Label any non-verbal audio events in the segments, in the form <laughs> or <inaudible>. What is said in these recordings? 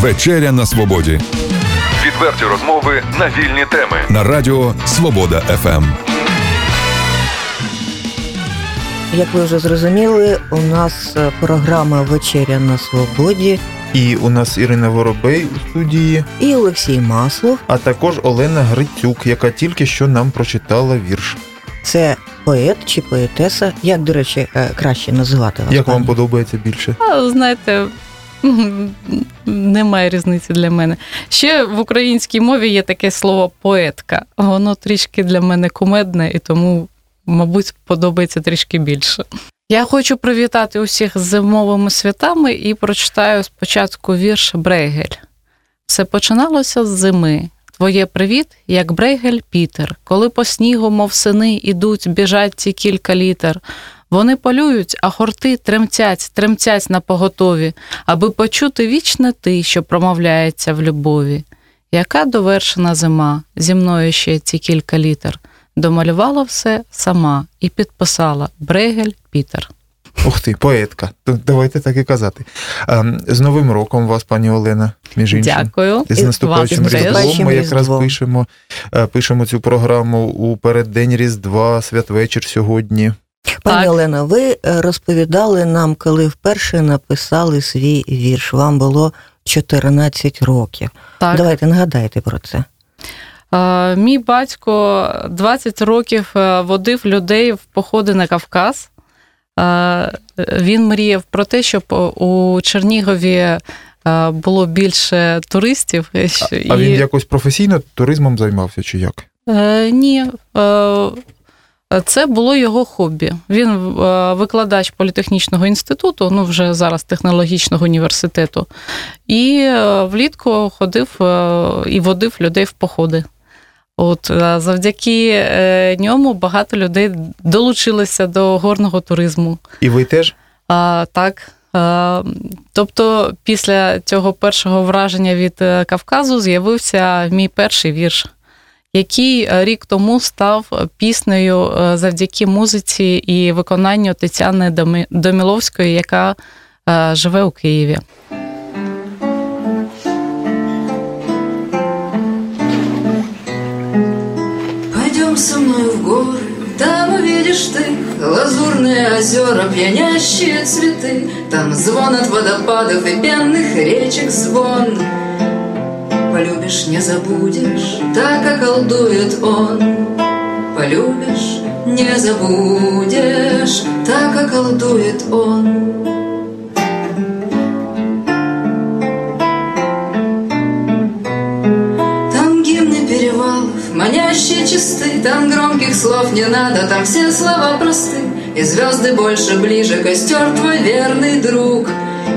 Вечеря на свободі Відверті розмови на вільні теми. на радіо Свобода. ФМ. Як ви вже зрозуміли, у нас е, програма Вечеря на свободі І у нас Ірина Воробей у студії, і Олексій Маслов. а також Олена Грицюк, яка тільки що нам прочитала вірш. Це поет чи поетеса. Як, до речі, е, краще називати вас? Як вам подобається більше? А, знаєте, немає різниці для мене. Ще в українській мові є таке слово поетка. Воно трішки для мене кумедне і тому, мабуть, подобається трішки більше. Я хочу привітати усіх з зимовими святами і прочитаю спочатку вірш Брейгель. Все починалося з зими. Твоє привіт, як Брейгель Пітер, коли по снігу, мов сини, ідуть, біжать ці кілька літер. Вони полюють, а хорти тремтять, тремтять на поготові, аби почути вічне ти, що промовляється в любові. Яка довершена зима, зі мною ще ці кілька літер, домалювала все сама і підписала Брейгель Пітер. Ух ти, поетка. Давайте так і казати. Ем, З Новим роком вас, пані Олена, між іншим. Дякую. І з наступаючим. Різдвом ми якраз пишемо, е, пишемо цю програму у переддень Різдва, святвечір сьогодні. Пані Так. Олено, ви е, розповідали нам, коли вперше написали свій вірш. Вам було 14 років. Так. Давайте нагадайте про це. Е, Мій батько 20 років е, водив людей в походи на Кавказ. Е, Він мріяв про те, щоб у Чернігові було більше туристів. А, І- а він якось професійно туризмом займався чи як? Е, Ні. Е, Це було його хобі. Він е, викладач політехнічного інституту, ну вже зараз технологічного університету, і е, влітку ходив е, і водив людей в походи. От завдяки ньому багато людей долучилися до горного туризму. І ви теж? А, так. Тобто, після цього першого враження від Кавказу з'явився мій перший вірш, який е, рік тому став піснею е, завдяки музиці і виконанню Тетяни Домі- Доміловської, яка е, живе у Києві. Пойдем со мной в горы, там увидишь ты Лазурные озера, пьянящие цветы Там звон от водопадов и пенных речек звон Полюбишь, не забудешь, так околдует он Полюбишь, не забудешь, так околдует он. Там гимны перевалов, манящие чисты, Там громких слов не надо, там все слова просты, И звезды больше ближе, костер твой верный друг,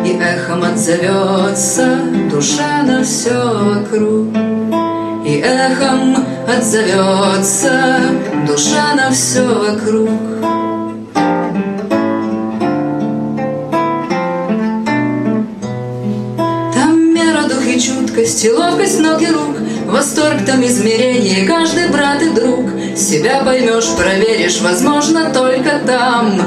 И эхом отзовется душа на все вокруг. И эхом отзовется душа на все вокруг. Там мера, дух и чуткость, и ловкость ног и рук, Восторг там измерение, каждый брат и друг. Себя поймешь, проверишь, возможно, только там.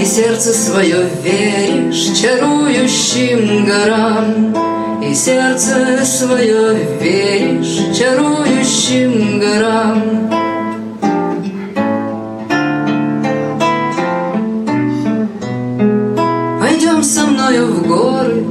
И сердце свое веришь чарующим горам. И сердце свое веришь чарующим горам. Пойдем со мною в горы,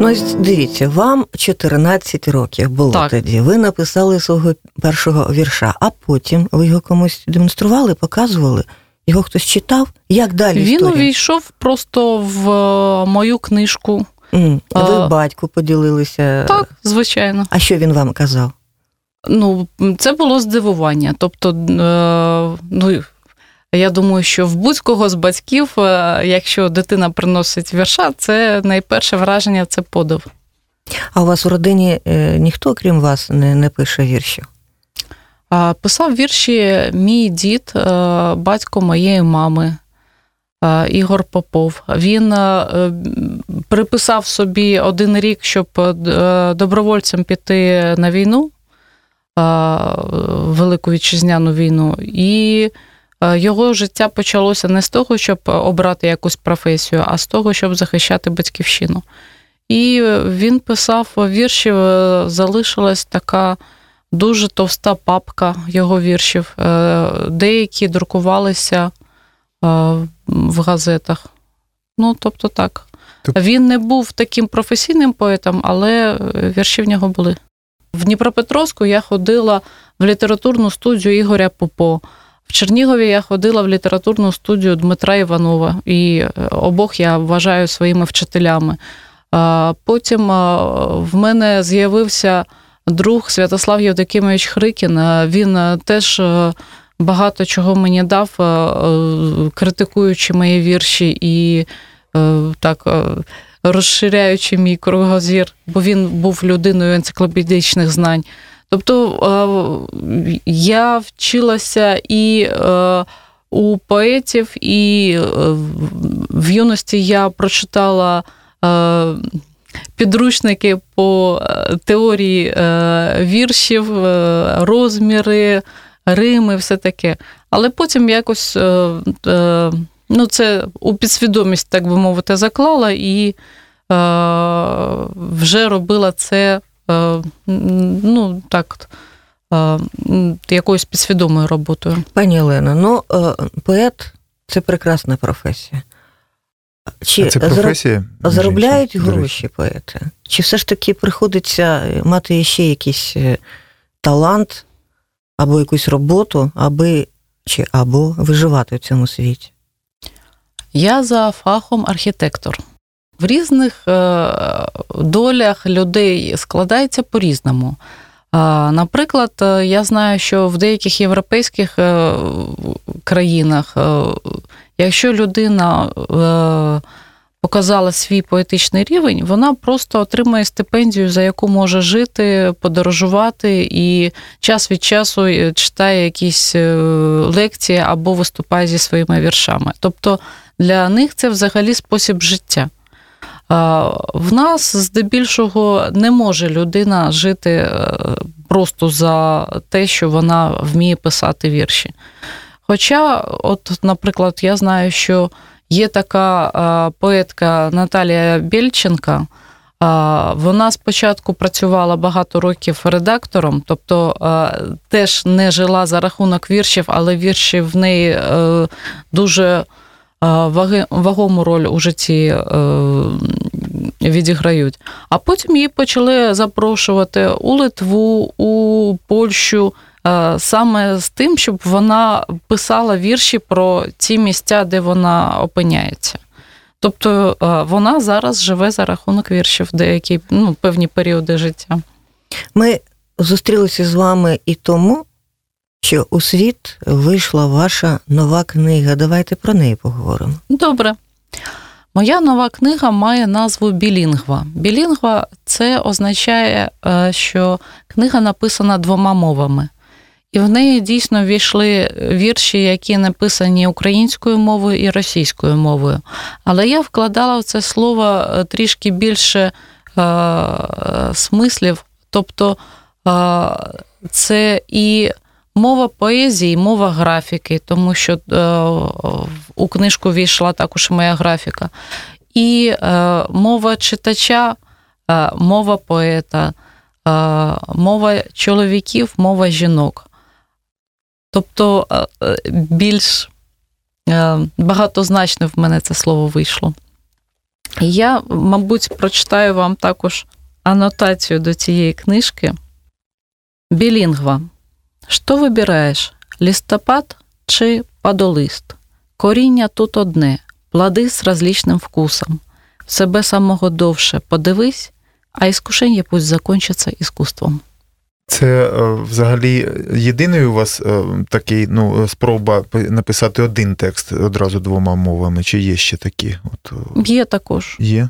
Ну, дивіться, вам 14 років було Так. тоді. Ви написали свого першого вірша, а потім ви його комусь демонстрували, показували. Його хтось читав? Як далі? Він історія? увійшов просто в е, мою книжку. М, Ви А. батьку поділилися. Так, звичайно. А що він вам казав? Ну, це було здивування. Тобто, е, ну, я думаю, що в будь-кого з батьків, е, якщо дитина приносить вірша, це найперше враження це подив. А у вас у родині ніхто, крім вас, не, не пише віршів? Писав вірші мій дід, е, батько моєї мами. е, Ігор Попов. Він е, приписав собі один рік, щоб добровольцем піти на війну, Велику вітчизняну війну. І його життя почалося не з того, щоб обрати якусь професію, а з того, щоб захищати батьківщину. І він писав вірші, залишилась така дуже товста папка його віршів. Е, Деякі друкувалися е, в газетах. Ну, тобто так. Тоб- Він не був таким професійним поетом, але е, вірші в нього були. В Дніпропетровську я ходила в літературну студію Ігоря Попо. В Чернігові я ходила в літературну студію Дмитра Іванова, і обох я вважаю своїми вчителями. Потім в мене з'явився друг Святослав Євдокимович Хрикін. Він е, теж е, багато чого мені дав, е, е, критикуючи мої вірші і е, так. е, Розширяючи мій кругозір, бо він був людиною енциклопедичних знань. Тобто е, я вчилася і е, у поетів, і е, в юності я прочитала е, підручники по е, теорії е, віршів, е, розміри, рими, все таке. Але потім якось ну, це у підсвідомість, так би мовити, заклала і вже робила це ну, так, якоюсь підсвідомою роботою. Пані Олена, ну поет це прекрасна професія. Чи А це професія? заробляють гроші поети? Чи все ж таки приходиться мати ще якийсь е, талант або якусь роботу, аби чи або виживати в цьому світі? Я за фахом архітектор. В різних е, долях людей складається по-різному. Наприклад, е, я знаю, що в деяких європейських країнах, якщо людина е, показала свій поетичний рівень, вона просто отримує стипендію, за яку може жити, подорожувати і час від часу е, читає якісь е, лекції або виступає зі своїми віршами. Тобто для них це взагалі спосіб життя. В нас здебільшого не може людина жити е, просто за те, що вона вміє писати вірші. Хоча, от, наприклад, я знаю, що є така а, поетка Наталія Бєльченка. а, Вона спочатку працювала багато років редактором, тобто а, теж не жила за рахунок віршів, але вірші в неї е, дуже е, вагому роль у житті е, відіграють. А потім її почали запрошувати у Литву, у Польщу. Е, Саме з тим, щоб вона писала вірші про ті місця, де вона опиняється. Тобто е, вона зараз живе за рахунок віршів деякі ну, певні періоди життя. Ми зустрілися з вами і тому, що у світ вийшла ваша нова книга. Давайте про неї поговоримо. Добре. Моя нова книга має назву Білінгва. Білінгва це означає, е, що книга написана двома мовами. І в неї дійсно війшли вірші, які написані українською мовою і російською мовою. Але я вкладала в це слово е, трішки більше е, смислів. Тобто е, це і мова поезії, мова графіки, тому що е, у книжку війшла також моя графіка. І е, мова читача, е, мова поета, е, мова чоловіків, мова жінок. Тобто е, е, більш е, багатозначне в мене це слово вийшло. Я, мабуть, прочитаю вам також анотацію до цієї книжки. Білінгва. Що вибираєш? Листопад чи падолист? Коріння тут одне, плоди з различним вкусом. В себе самого довше подивись, а іскушення пусть закончиться іскусством. Це е, взагалі єдиний у вас е, такий ну, спроба написати один текст одразу двома мовами, чи є ще такі? От, е, Є також. є?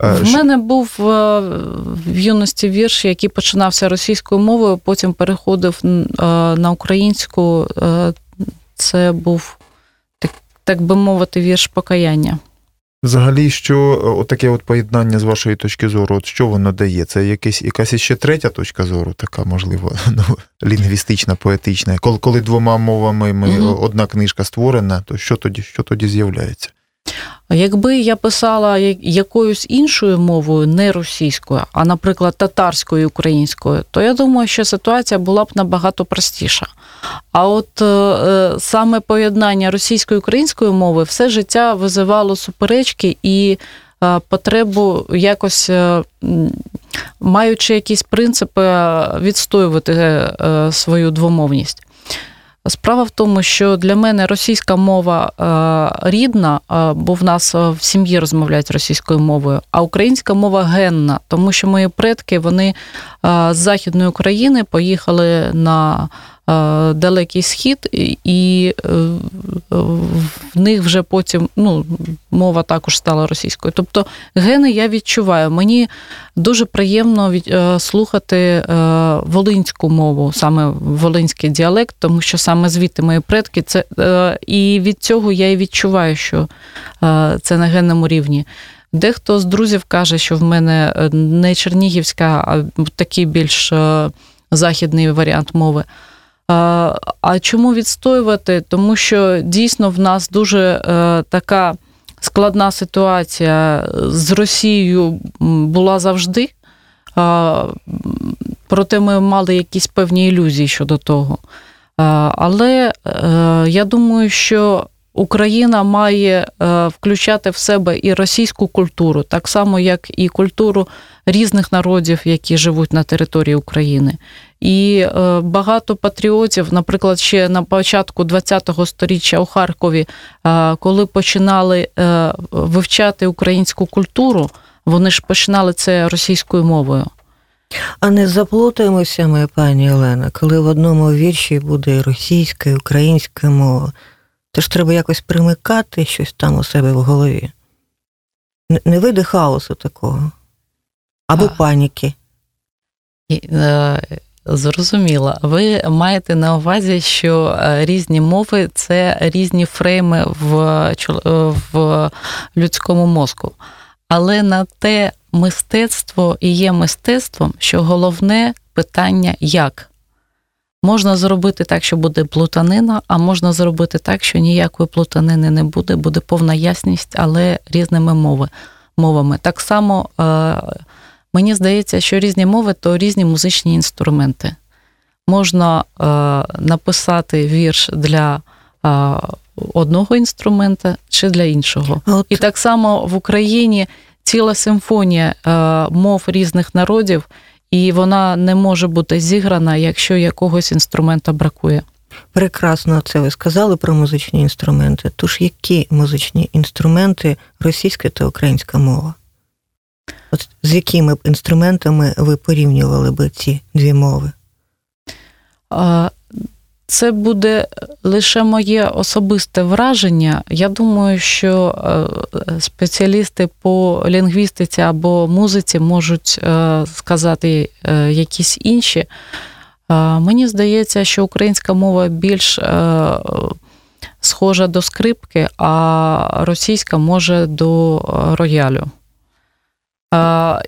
В мене був в юності вірш, який починався російською мовою, потім переходив на українську. Це був, так, так би мовити, вірш покаяння. Взагалі, що е, отаке от поєднання з вашої точки зору, от що воно дає? Це якась, якась ще третя точка зору, така, можливо, <laughs> ну, лінгвістична, поетична. Коли, коли двома мовами ми, Мгм. одна книжка створена, то що тоді, що тоді з'являється? Якби я писала якоюсь іншою мовою, не російською, а, наприклад, татарською українською, то я думаю, що ситуація була б набагато простіша. А от е, е, саме поєднання російської і української мови все життя визивало суперечки і е, потребу якось, е, маючи якісь принципи, е, відстоювати е, свою двомовність. Справа в тому, що для мене російська мова рідна, бо в нас в сім'ї розмовляють російською мовою, а українська мова генна, тому що мої предки вони з Західної України поїхали на далекий схід, і- е, в них вже потім ну, мова також стала російською. Тобто гени я відчуваю. Мені дуже приємно е, слухати е, волинську мову, саме волинський діалект, тому що саме звідти мої предки це е, і від цього я і відчуваю, що е, це на генному рівні. Дехто з друзів каже, що в мене е, не чернігівська, а такий більш е, західний варіант мови. А, чому відстоювати? Тому що дійсно в нас дуже е, така складна ситуація з Росією була завжди. Проте ми мали якісь певні ілюзії щодо того. Але е, я думаю, що Україна має е, включати в себе і російську культуру, так само, як і культуру різних народів, які живуть на території України. І е, багато патріотів, наприклад, ще на початку ХХ століття у Харкові, е, коли починали е, вивчати українську культуру, вони ж починали це російською мовою. А не заплутаємося ми, пані Олена, коли в одному вірші буде російська, і українська мова. Тож треба якось примикати щось там у себе в голові. Не вийде хаосу такого. Або А. паніки. І, е, Зрозуміло. Ви маєте на увазі, що е, різні мови це різні фрейми в, е, в людському мозку. Але на те мистецтво і є мистецтвом, що головне питання як. Можна зробити так, що буде плутанина, а можна зробити так, що ніякої плутанини не буде, буде повна ясність, але різними мови, мовами. Так само е, мені здається, що різні мови то різні музичні інструменти. Можна е, написати вірш для е, одного інструмента чи для іншого. От І так само в Україні ціла симфонія е, мов різних народів, і вона не може бути зіграна, якщо якогось інструмента бракує. прекрасно це ви сказали про музичні інструменти. Тож які музичні інструменти російська та українська мова? От з якими б інструментами ви порівнювали би ці дві мови? Це буде лише моє особисте враження. Я думаю, що е, спеціалісти по лінгвістиці або музиці можуть е, сказати е, якісь інші. Мені здається, що українська мова більш схожа до скрипки, а російська може до роялю.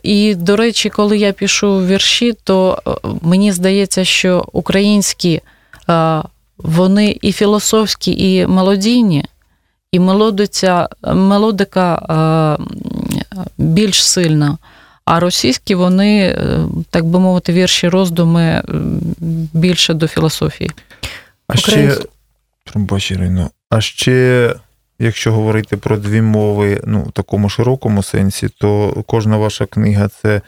І, до речі, коли я пишу вірші, то е, мені здається, що українські е, вони і філософські, і мелодійні, і мелодиця, мелодика е, більш сильна. А російські вони, так би мовити, вірші роздуми більше до філософії. А ще, Ірино, а ще, якщо говорити про дві мови, ну, в такому широкому сенсі, то кожна ваша книга це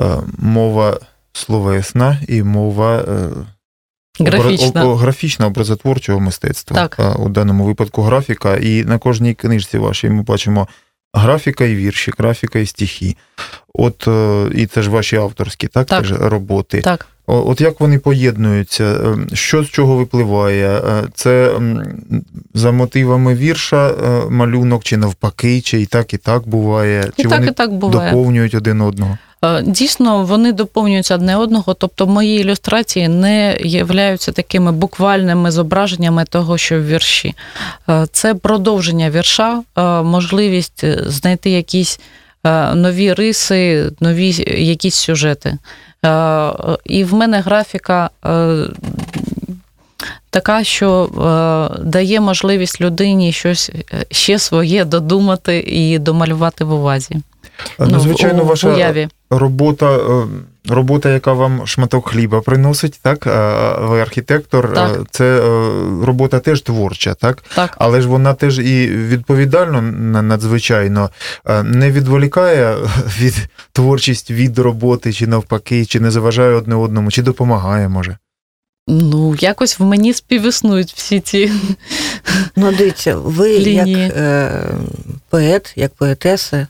е, мова словесна і мова е, Графічна. обра- о- графічна образотворчого мистецтва. Так. А, У даному випадку графіка. І на кожній книжці вашій ми бачимо графіка і вірші, графіка і стихи. От, е, і це ж ваші авторські, так, Так. теж роботи. Так. От як вони поєднуються? Ем, Що з чого випливає? Е, Це за мотивами вірша е, малюнок, чи навпаки, чи і так, і так буває? І Чи так, вони і так буває. доповнюють один одного? Е, Дійсно, вони доповнюються одне одного, тобто мої ілюстрації не являються такими буквальними зображеннями того, що в вірші. Е, Це продовження вірша, е, можливість знайти якісь е, нові риси, нові якісь сюжети. Е, І в мене графіка е, така, що е, дає можливість людині щось ще своє додумати і домалювати в увазі. Ну, звичайно, у, ваша уяві. робота, робота, яка вам шматок хліба приносить, так? Ви архітектор, Так. це е, робота теж творча, так? Так. Але ж вона теж і відповідально надзвичайно е, не відволікає <laughs> від творчість від роботи, чи навпаки, чи не заважає одне одному, чи допомагає, може. Ну, якось в мені співіснують всі ці. Ну, дивіться, ви Лінії. як е, поет, як поетеса,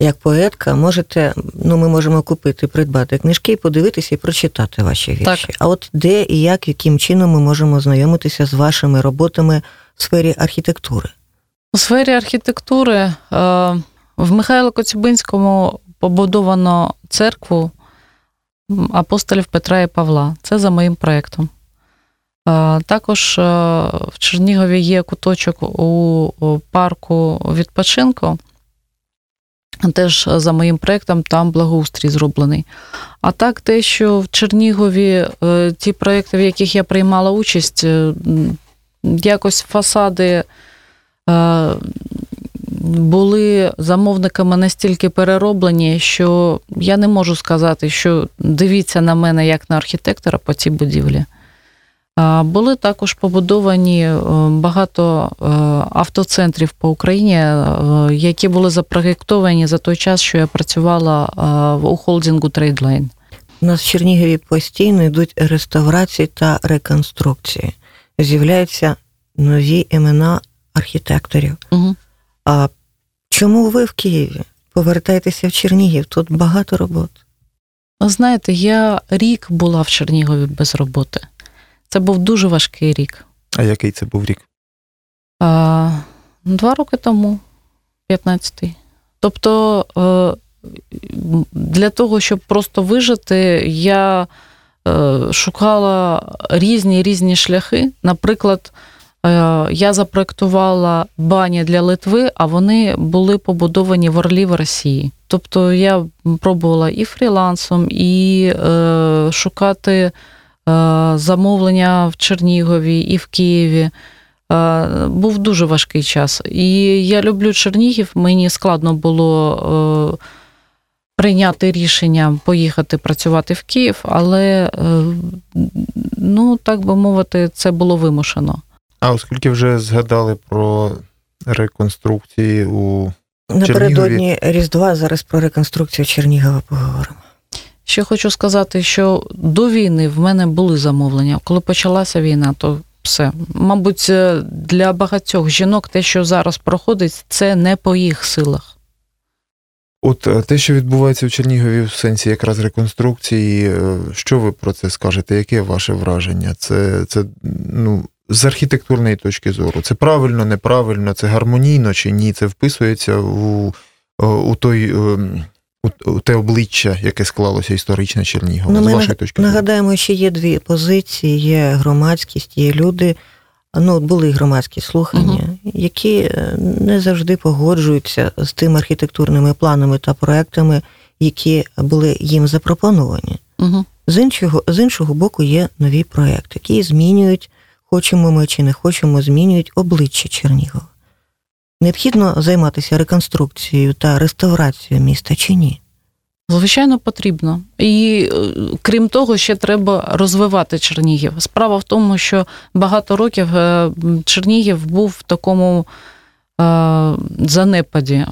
як поетка, можете, ну, ми можемо купити, придбати книжки, подивитися і прочитати ваші вірші. Так. А от де і як, яким чином ми можемо знайомитися з вашими роботами в сфері архітектури? У сфері архітектури е, в Михайло Коцюбинському побудовано церкву апостолів Петра і Павла. Це за моїм проєктом. Е, Також е, в Чернігові є куточок у у парку відпочинку. Теж за моїм проєктом там благоустрій зроблений. А так, те, що в Чернігові е, ті проєкти, в яких я приймала участь, е, якось фасади е, були замовниками настільки перероблені, що я не можу сказати, що дивіться на мене як на архітектора по цій будівлі. Були також побудовані е, багато е, автоцентрів по Україні, е, які були запроєктовані за той час, що я працювала у холдингу Tradeline. У нас в Чернігові постійно йдуть реставрації та реконструкції. З'являються нові імена архітекторів. Угу. А чому ви в Києві? Повертайтеся в Чернігів, тут багато робот. Знаєте, я рік була в Чернігові без роботи. Це був дуже важкий рік. А який це був рік? А, Два роки тому, 15-й. Тобто, е, для того, щоб просто вижити, я е, шукала різні різні шляхи. Наприклад, е, я запроектувала бані для Литви, а вони були побудовані в Орлі в Росії. Тобто я пробувала і фрілансом, і шукати замовлення в Чернігові і в Києві. Е, Був дуже важкий час. І я люблю Чернігів. Мені складно було е, прийняти рішення поїхати працювати в Київ, але, е, ну, так би мовити, це було вимушено. А оскільки вже згадали про реконструкції у Напередодні Різдва зараз про реконструкцію Чернігова поговоримо. Ще хочу сказати, що до війни в мене були замовлення. Коли почалася війна, то все. Мабуть, е, для багатьох жінок те, що зараз проходить, це не по їх силах. От е, те, що відбувається в Чернігові в сенсі якраз реконструкції, е, що ви про це скажете? Яке ваше враження? Це, це ну, з архітектурної точки зору. Це правильно, неправильно, це гармонійно чи ні? Це вписується у, у той. У те обличчя, яке склалося історичне Чернігова, Ну, з вашої точки зору. Нагадаємо, що є дві позиції: є громадськість, є люди. Ну, були громадські слухання, які е, не завжди погоджуються з тими архітектурними планами та проектами, які були їм запропоновані. Угу. З іншого, з іншого боку, є нові проекти, які змінюють, хочемо ми чи не хочемо, змінюють обличчя Чернігова. Необхідно займатися реконструкцією та реставрацією міста чи ні? Звичайно, потрібно. І е, крім того, ще треба розвивати Чернігів. Справа в тому, що багато років е, Чернігів був в такому е, занепаді.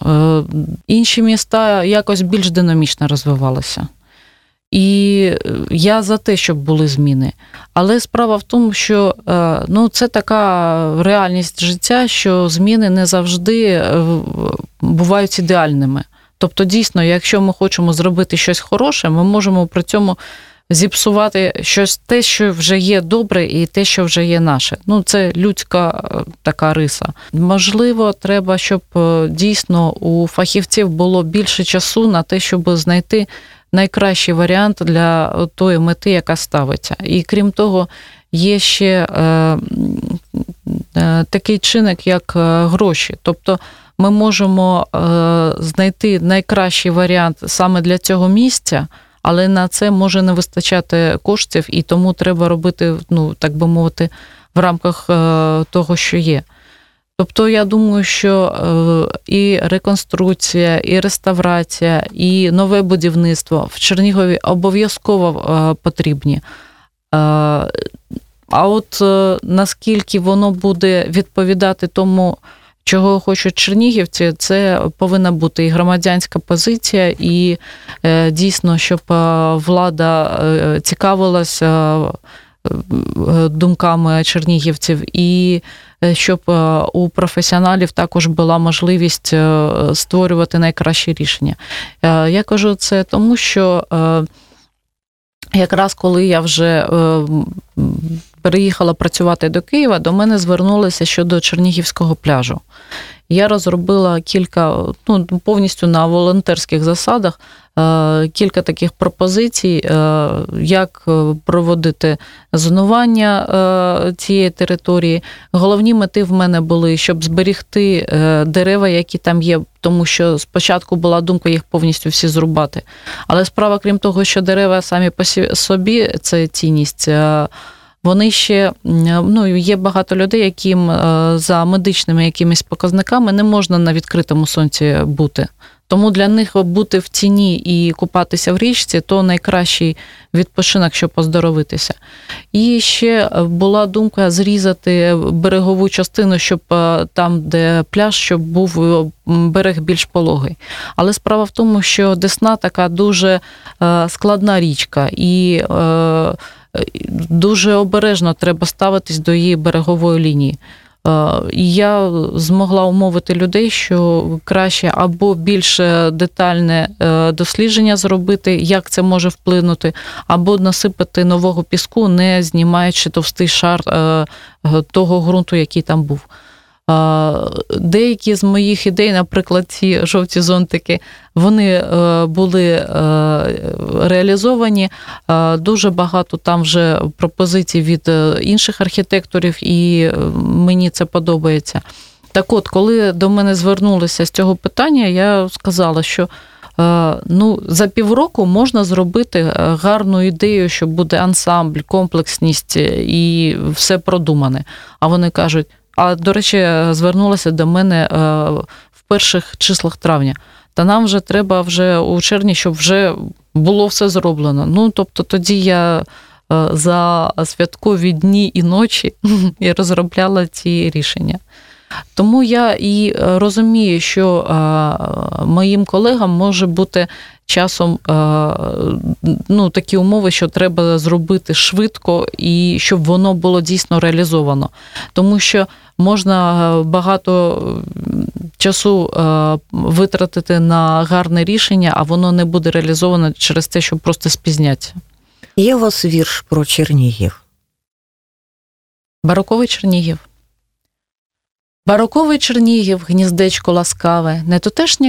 Інші міста якось більш динамічно розвивалися. І е, я за те, щоб були зміни. Але справа в тому, що е, ну, це така реальність життя, що зміни не завжди е, бувають ідеальними. Тобто, дійсно, якщо ми хочемо зробити щось хороше, ми можемо при цьому зіпсувати щось те, що вже є добре, і те, що вже є наше. Ну, це людська така риса. Можливо, треба, щоб дійсно у фахівців було більше часу на те, щоб знайти найкращий варіант для тої мети, яка ставиться. І крім того, є ще е, е, такий чинник, як е, гроші. Тобто ми можемо знайти найкращий варіант саме для цього місця, але на це може не вистачати коштів, і тому треба робити, ну так би мовити, в рамках того, що є. Тобто, я думаю, що е, і реконструкція, і реставрація, і нове будівництво в Чернігові обов'язково е, потрібні. Е, а от наскільки воно буде відповідати тому, чого хочуть чернігівці, це повинна бути і громадянська позиція, і дійсно, щоб влада цікавилася думками чернігівців, і е, щоб е, у професіоналів також була можливість е, створювати найкращі рішення. Я кажу це тому, що якраз коли я вже переїхала працювати до Києва, до мене звернулися щодо Чернігівського пляжу. Я розробила кілька, ну повністю на волонтерських засадах, кілька таких пропозицій, е, як проводити зонування е, цієї території. Головні мети в мене були, щоб зберігти дерева, які там є, тому що спочатку була думка їх повністю всі зрубати. Але справа, крім того, що дерева самі по собі це цінність вони ще ну є багато людей, яким е, за медичними якимись показниками не можна на відкритому сонці бути. Тому для них бути в тіні і купатися в річці то найкращий відпочинок, щоб поздоровитися. І ще була думка зрізати берегову частину, щоб е, там, де пляж, щоб був е, берег більш пологий. Але справа в тому, що Десна така дуже складна річка, і дуже обережно треба ставитись до її берегової лінії. Е, я змогла умовити людей, що краще або більш детальне е, дослідження зробити, як це може вплинути, або насипати нового піску, не знімаючи товстий шар е, того ґрунту, який там був. Деякі з моїх ідей, наприклад, ці жовті зонтики, вони е, були е, реалізовані. Дуже багато там вже пропозицій від е, інших архітекторів, і мені це подобається. Так от, коли до мене звернулися з цього питання, я сказала, що ну, за півроку можна зробити гарну ідею, що буде ансамбль, комплексність і все продумане. А вони кажуть. А до речі, звернулася до мене е, в перших числах травня. Та нам вже треба вже у червні, щоб вже було все зроблено. Ну тобто, тоді я. Е, за святкові дні і ночі <laughs> я розробляла ці рішення. Тому я і розумію, що моїм колегам може бути часом ну, такі умови, що треба зробити швидко і щоб воно було дійсно реалізовано. Тому що можна е, багато часу е, витратити на гарне рішення, а воно не буде реалізовано через те, що просто спізняться. Є у вас вірш про Чернігів? Бароковий Чернігів. Бароковий Чернігів, гніздечко ласкаве, не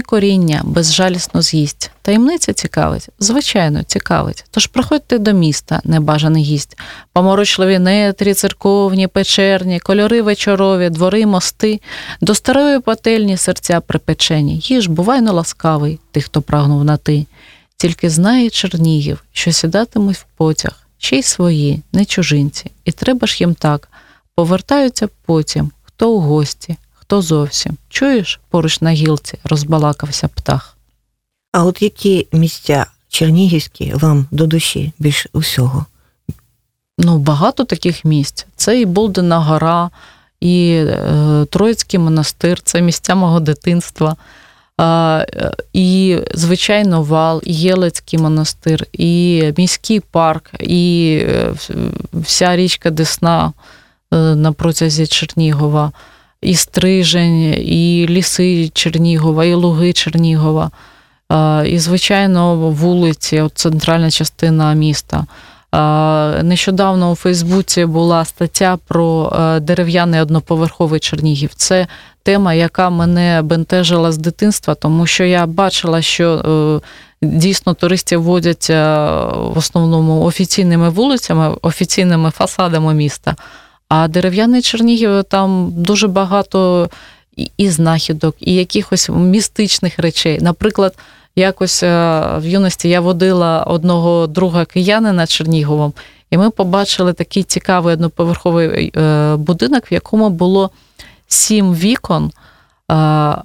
коріння безжалісно з'їсть. Таємниця цікавить, звичайно, цікавить. Тож приходьте до міста, небажаний гість. Поморочливі нетрі, церковні, печерні, кольори вечорові, двори, мости, до старої пательні серця припечені. Їж, бувайно ласкавий, тих, хто прагнув на ти. Тільки знає Чернігів, що сідатимуть в потяг, ще й свої, не чужинці, і треба ж їм так. Повертаються потім хто у гості, хто зовсім. Чуєш, поруч на гілці розбалакався птах. А от які місця чернігівські вам до душі більш усього? Ну, багато таких місць. Це і Болдена гора, і е, Троїцький монастир, це місця мого дитинства. Е, і, звичайно, вал, і Єлецький монастир, і міський парк, і е, вся річка Десна. Е, на протязі Чернігова, і Стрижень, і ліси Чернігова, і луги Чернігова, е, і, звичайно, вулиці, от центральна частина міста. Е, нещодавно у Фейсбуці була стаття про дерев'яний одноповерховий Чернігів. Це тема, яка мене бентежила з дитинства, тому що я бачила, що дійсно туристів водять в основному офіційними вулицями, офіційними фасадами міста. А дерев'яний Чернігів там дуже багато і знахідок, і якихось містичних речей. Наприклад, якось е, в юності я водила одного друга киянина Черніговом, І ми побачили такий цікавий одноповерховий е, будинок, в якому було сім вікон. Е,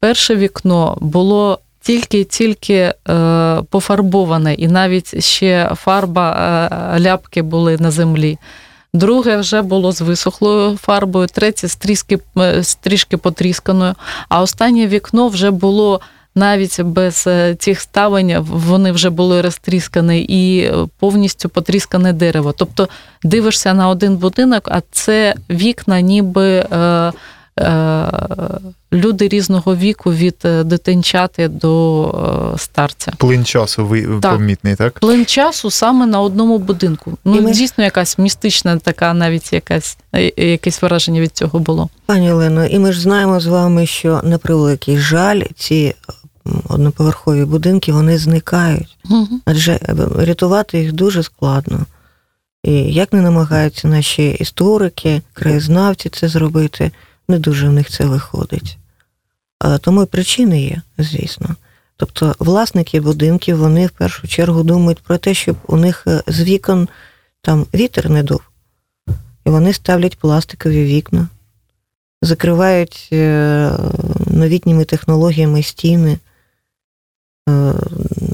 Перше вікно було тільки-тільки е, пофарбоване, і навіть ще фарба е, ляпки були на землі. Друге вже було з висохлою фарбою, третє з трішки, е, з трішки потрісканою. А останнє вікно вже було навіть без е, цих ставень, вони вже були розтріскані і е, повністю потріскане дерево. Тобто дивишся на один будинок, а це вікна, ніби. Е, Люди різного віку від е, дитинчати до е, старця. Плин часу ви Так. помітний, так? Плин часу саме на одному будинку. Ну, ми- дійсно, якась містична така, навіть якась, е, якесь враження від цього було. Пані Олено, і ми ж знаємо з вами, що на превеликий жаль, ці одноповерхові будинки вони зникають, адже е, рятувати їх дуже складно. І як не намагаються наші історики, краєзнавці це зробити, не дуже в них це виходить. Тому і причини є, звісно. Тобто власники будинків вони в першу чергу думають про те, щоб у них е, з вікон там вітер не дув. І вони ставлять пластикові вікна, закривають е, новітніми технологіями стіни. Е,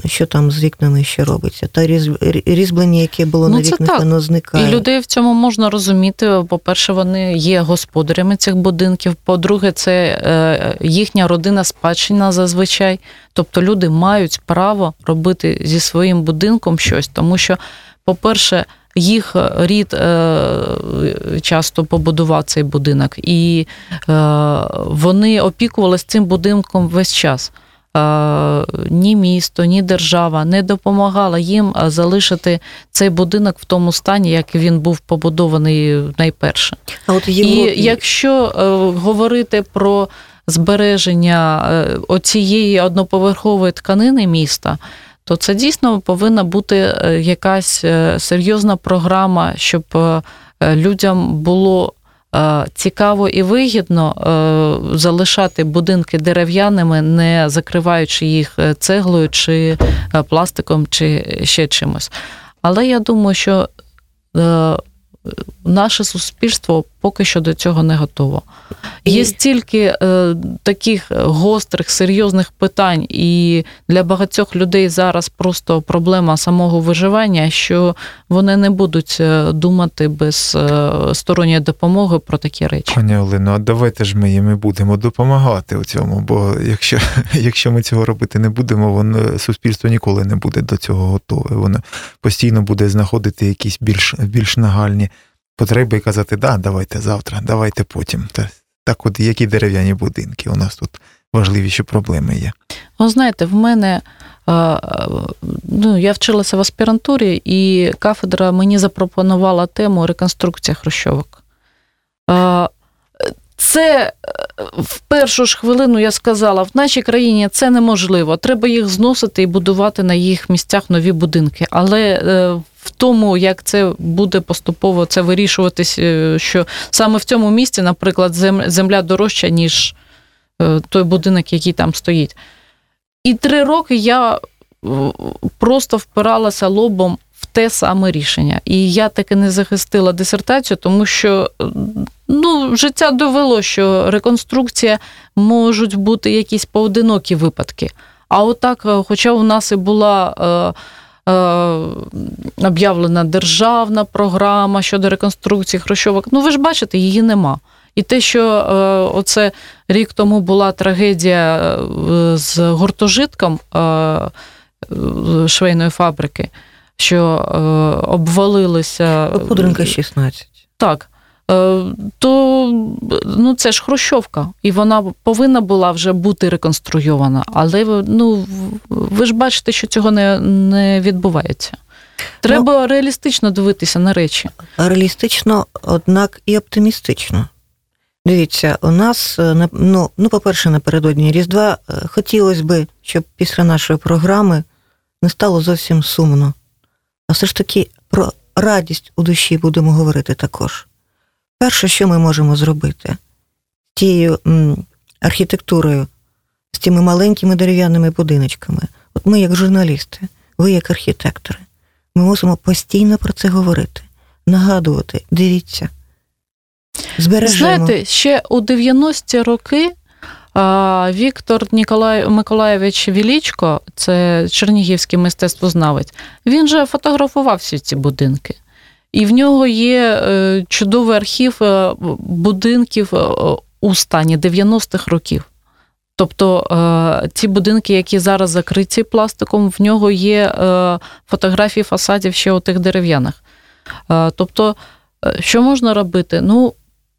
Що там з вікнами ще робиться? Та різ- різьблення, яке було Ну, на вікнах, так. воно зникає. І людей в цьому можна розуміти. По-перше, вони є господарями цих будинків. По-друге, це е, їхня родина спадщина зазвичай. Тобто люди мають право робити зі своїм будинком щось, тому що, по-перше, їх рід е, часто побудував цей будинок, і е, вони опікувалися цим будинком весь час. Е, Ні місто, ні держава не допомагала їм е, залишити цей будинок в тому стані, як він був побудований найперше. А от в І якщо е, говорити про збереження оцієї одноповерхової тканини міста, то це дійсно повинна бути якась серйозна програма, щоб людям було цікаво і вигідно е, залишати будинки дерев'яними, не закриваючи їх е, цеглою чи е, пластиком, чи ще чимось. Але я думаю, що е, наше суспільство поки що до цього не готово. Є стільки е, таких гострих, серйозних питань, і для багатьох людей зараз просто проблема самого виживання, що вони не будуть е, думати без е, сторонньої допомоги про такі речі. Пані Олено, а давайте ж ми їм і будемо допомагати у цьому, бо якщо, <laughs> якщо ми цього робити не будемо, воно суспільство ніколи не буде до цього готове. Воно постійно буде знаходити якісь більш, більш нагальні потреби казати, да, давайте завтра, давайте потім. Та, так от які дерев'яні будинки, у нас тут важливіші проблеми є. Ви знаєте, в мене е, ну, я вчилася в аспірантурі, і кафедра мені запропонувала тему реконструкція хрущовок. Е, Це е, в першу ж хвилину я сказала, в нашій країні це неможливо. Треба їх зносити і будувати на їх місцях нові будинки. Але в тому, як це буде поступово це вирішуватись, е, що саме в цьому місці, наприклад, земля дорожча, ніж е, той будинок, який там стоїть. І три роки я е, просто впиралася лобом в те саме рішення. І я таки не захистила дисертацію, тому що ну, життя довело, що реконструкція можуть бути якісь поодинокі випадки. А отак, хоча у нас і була. Е, Об'явлена державна програма щодо реконструкції хрущовок. Ну, ви ж бачите, її нема. І те, що е, оце рік тому була трагедія е, з гуртожитком швейної фабрики, що обвалилися. Пудренка 16. Так. Е, То ну, це ж Хрущовка, і вона повинна була вже бути реконструйована. Але ну, ви ж бачите, що цього не, не відбувається. Треба реалістично дивитися на речі. Реалістично, однак і оптимістично. Дивіться, у нас, е, ну, ну, по-перше, напередодні Різдва е, хотілося би, щоб після нашої програми не стало зовсім сумно. А все ж таки про радість у душі будемо говорити також. Перше, що ми можемо зробити тією архітектурою, з тими маленькими дерев'яними будиночками. От ми, як журналісти, ви як архітектори, Ми мусимо постійно про це говорити, нагадувати, дивіться. Збережемо. Знаєте, ще у 90-ті роки Віктор Ніколай Миколаєвич Вілічко, це чернігівський мистецтвознавець, він же фотографував всі ці будинки. І в нього є е, чудовий архів е, будинків е, у стані 90-х років. Тобто ці будинки, які зараз закриті пластиком, в нього є фотографії фасадів ще у тих дерев'яних. Тобто, що можна робити? Ну,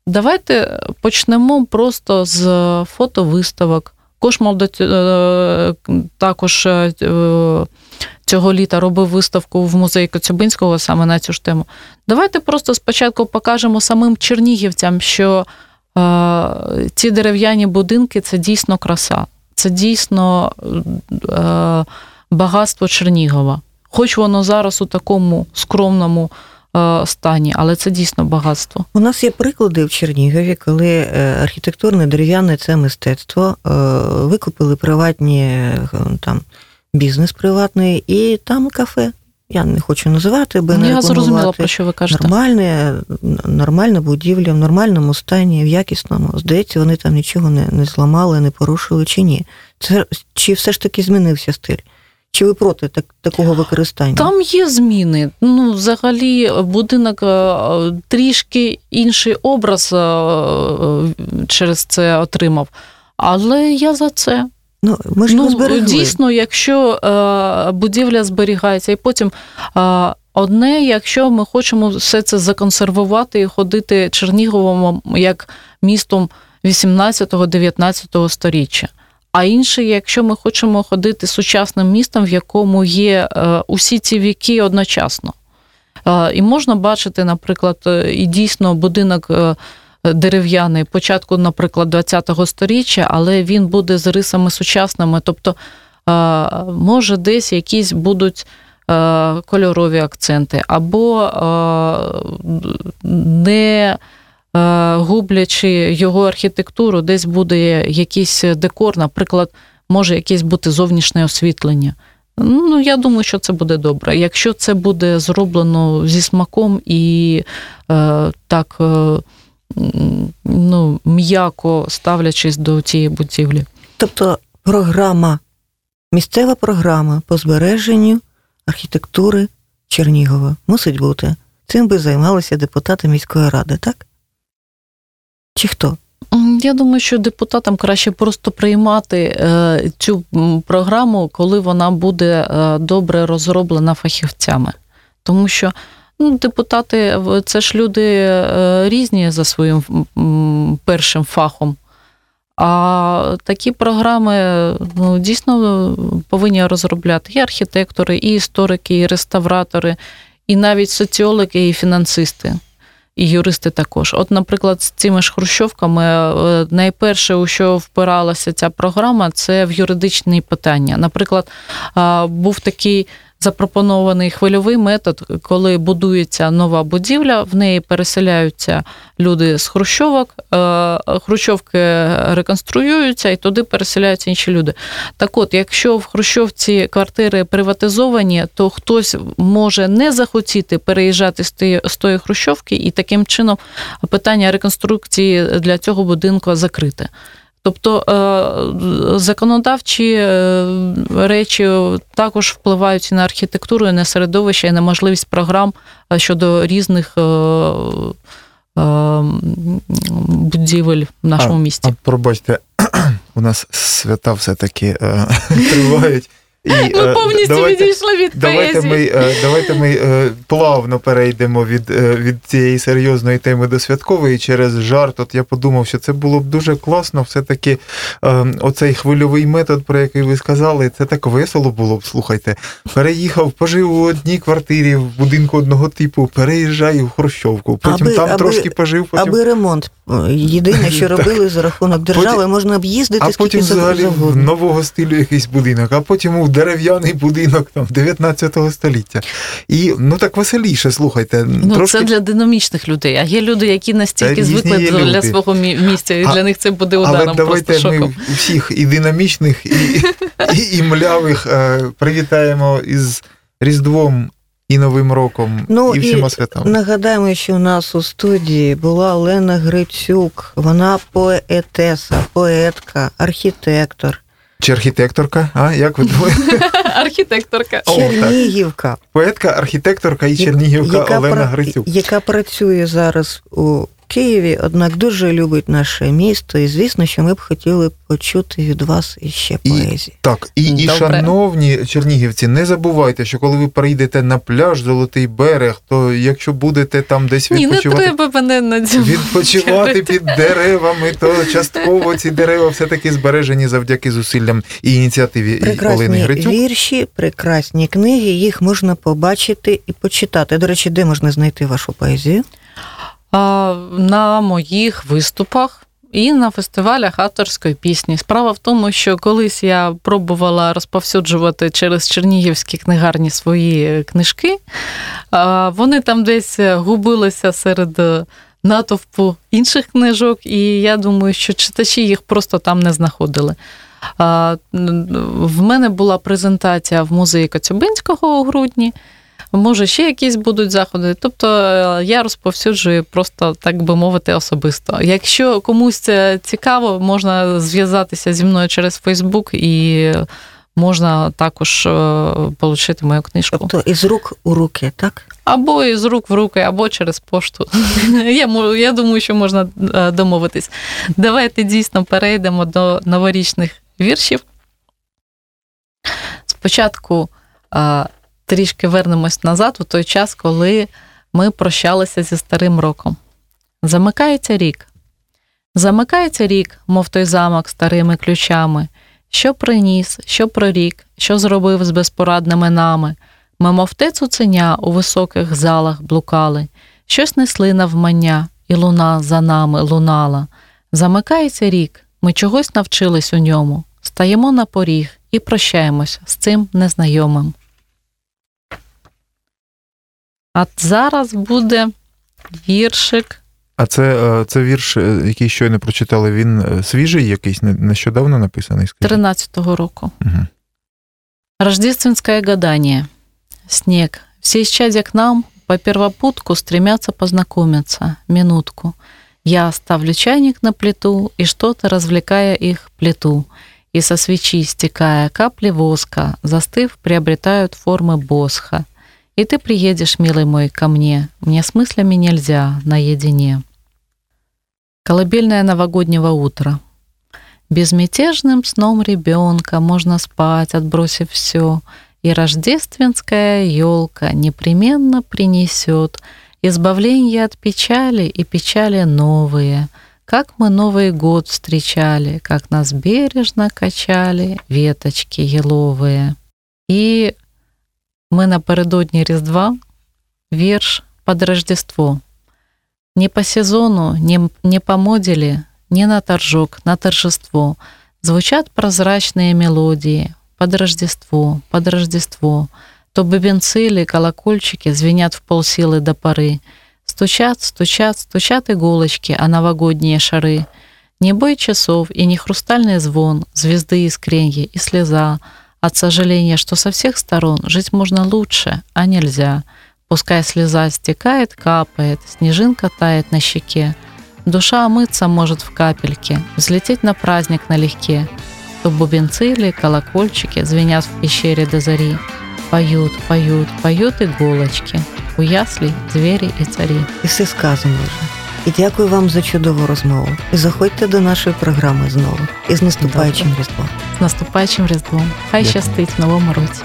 давайте почнемо просто з фотовиставок. Кошмал також цього літа робив виставку в музеї Коцюбинського саме на цю ж тему. Давайте просто спочатку покажемо самим чернігівцям, що е, ці дерев'яні будинки це дійсно краса, це дійсно е, багатство Чернігова. Хоч воно зараз у такому скромному е, стані, але це дійсно багатство. У нас є приклади в Чернігові, коли е, архітектурне дерев'яне це мистецтво, е, викупили приватні там бізнес приватний, і там кафе. Я не хочу називати, би не Я зрозуміла, про що ви кажете. Нормальне, нормальна будівля, в нормальному стані, в якісному. Здається, вони там нічого не, не зламали, не порушили чи ні. Це чи все ж таки змінився стиль? Чи ви проти так, такого використання? Там є зміни. Ну, взагалі, будинок е, трішки інший образ е, через це отримав. Але я за це. Ну, ми ж Ну, зберегли. дійсно, якщо е, будівля зберігається, і потім е, одне, якщо ми хочемо все це законсервувати і ходити Черніговом як містом 18-19 сторіччя. А інше, якщо ми хочемо ходити сучасним містом, в якому є е, усі ці віки одночасно. Е, І можна бачити, наприклад, і дійсно будинок е, дерев'яний початку, наприклад, 20-го сторіччя, але він буде з рисами сучасними. Тобто, е, може, десь якісь будуть е, кольорові акценти, або е, не гублячи його архітектуру, десь буде якийсь декор, наприклад, може якесь бути зовнішнє освітлення. Ну, я думаю, що це буде добре. Якщо це буде зроблено зі смаком і е, так е, ну, м'яко ставлячись до цієї будівлі. Тобто програма, місцева програма по збереженню архітектури Чернігова мусить бути. Цим би займалися депутати міської ради, так? Чи хто? Я думаю, що депутатам краще просто приймати е, цю програму, коли вона буде е, добре розроблена фахівцями. Тому що ну, депутати це ж люди е, різні за своїм першим фахом. А такі програми ну, дійсно повинні розробляти і архітектори, і історики, і реставратори, і навіть соціологи, і фінансисти. І юристи також. От, наприклад, з цими ж хрущовками е, найперше, у що впиралася ця програма, це в юридичні питання. Наприклад, був такий запропонований хвильовий метод, коли будується нова будівля, в неї переселяються люди з хрущовок, е, хрущовки реконструюються і туди переселяються інші люди. Так от, якщо в хрущовці квартири приватизовані, то хтось може не захотіти переїжджати з тої хрущовки, і таким чином питання реконструкції для цього будинку закрите. Тобто е, законодавчі е, речі також впливають і на архітектуру, і на середовище, і на можливість програм е, щодо різних будівель в нашому А, місті. А пробачте, <clears throat> у нас свята все-таки <laughs> тривають. І, Ми е, повністю давайте- відійшли від Давайте поезії. ми, е, давайте ми е, плавно перейдемо від, е, від цієї серйозної теми до святкової через жарт. От я подумав, що це було б дуже класно. Все-таки е, оцей хвильовий метод, про який ви сказали, це так весело було б. Слухайте. Переїхав, пожив у одній квартирі в будинку одного типу, переїжджаю в Хрущовку. Потім Аби- там аби- трошки пожив, потім. Аби ремонт. е, Єдине, що <laughs> робили за рахунок держави, можна б їздити А скільки потім взагалі завгодно. нового стилю якийсь будинок, а потім у дерев'яний будинок там 19 століття. І ну так веселіше, слухайте. Ну, трошки... це для динамічних людей. А є люди, які настільки звикли для люди. свого мі- місця, і А- для них це буде Але ударом давайте просто ми всіх і динамічних, і, <laughs> і, і млявих е, привітаємо із Різдвом і Новим роком, Ну, і всіма і святами. Нагадаємо, що у нас у студії була Лена Грицюк. Вона поетеса, поетка, архітектор, Чи архітекторка? А як ви думаєте? <laughs> Архітекторка. О. Чернігівка, Поетка, архітекторка і Чернігівка яка, Олена пра- Грицюк. яка працює зараз у Києві, однак дуже любить наше місто, і звісно, що ми б хотіли почути від вас іще І- поезії. Так, і, і шановні чернігівці, не забувайте, що коли ви прийдете на пляж Золотий берег, то якщо будете там десь Ні, не відпочивати, треба мене на цьому. відпочивати під деревами, то частково ці дерева все-таки збережені завдяки зусиллям і ініціативі і Олени Прекрасні Грицюк. вірші, прекрасні книги, їх можна побачити і почитати. До речі, де можна знайти вашу поезію? На моїх виступах і на фестивалях авторської пісні. Справа в тому, що колись я пробувала розповсюджувати через чернігівські книгарні свої книжки. Вони там десь губилися серед е, натовпу інших книжок, і я думаю, що читачі їх просто там не знаходили. В мене була презентація в музеї Коцюбинського у грудні. Може, ще якісь будуть заходи. Тобто е, я розповсюджую просто, так би мовити, особисто. Якщо комусь це цікаво, можна зв'язатися зі мною через Фейсбук і можна також е, отримати мою книжку. Тобто із рук у руки, так? Або із рук в руки, або через пошту. <laughs> Я, я думаю, що можна е, домовитись. Давайте дійсно перейдемо до новорічних віршів. Спочатку трішки вернемось назад у той час, коли ми прощалися зі старим роком. Замикається рік. Замикається рік, мов той замок старими ключами. Що приніс, що прорік, що зробив з безпорадними нами. Ми, мов те цуценя у високих залах блукали, щось несли навмання, і луна за нами лунала. Замикається рік, ми чогось навчились у ньому, стаємо на поріг і прощаємось з цим незнайомим. А зараз буде віршик. А це, е, це вірш, е, який щойно прочитали, він е, свіжий якийсь, нещодавно написаний, скажіть? 13-го року. Угу. Рождественское гадание. Снег. Все исчадья к нам по первопутку стремятся познакомиться. Минутку. Я ставлю чайник на плиту и что-то, развлекая их, плиту. И со свечи, стекая капли воска, застыв, приобретают формы босха. И ты приедешь, милый мой, ко мне. Мне с мыслями нельзя наедине. Колыбельное новогоднего утра. Безмятежным сном ребенка можно спать, отбросив все, и рождественская елка непременно принесет избавление от печали и печали новые. Как мы Новый год встречали, как нас бережно качали веточки еловые. І ми напередодні Різдва вірш под Рождество. Не по сезону, не, не по моделе, не на торжок, на торжество. Звучат прозрачные мелодии под Рождество, под Рождество. То бубенцы или колокольчики звенят в полсилы до поры. Стучат, стучат, стучат иголочки, а новогодние шары. Не бой часов и не хрустальный звон, звезды искренья и слеза, от сожаления, что со всех сторон жить можно лучше, а нельзя. Пускай слеза стекает, капает, снежинка тает на щеке. Душа омыться может в капельке, взлететь на праздник налегке. То бубенцы или колокольчики звенят в пещере до зари. Поют, поют, поют иголочки. У яслей звери и цари. І все сказано вже. І дякую вам за чудову розмову. І заходьте до нашої програми знову. І з наступаючим Різдвом. З наступаючим Різдвом. Хай Дякую. щастить в новому році.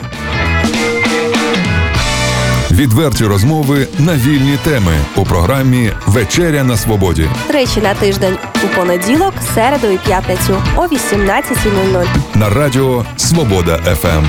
Відверті розмови на вільні теми у програмі Вечеря на свободі. Тричі на тиждень у понеділок, середу і п'ятницю о 18.00. на радіо Свобода ФМ.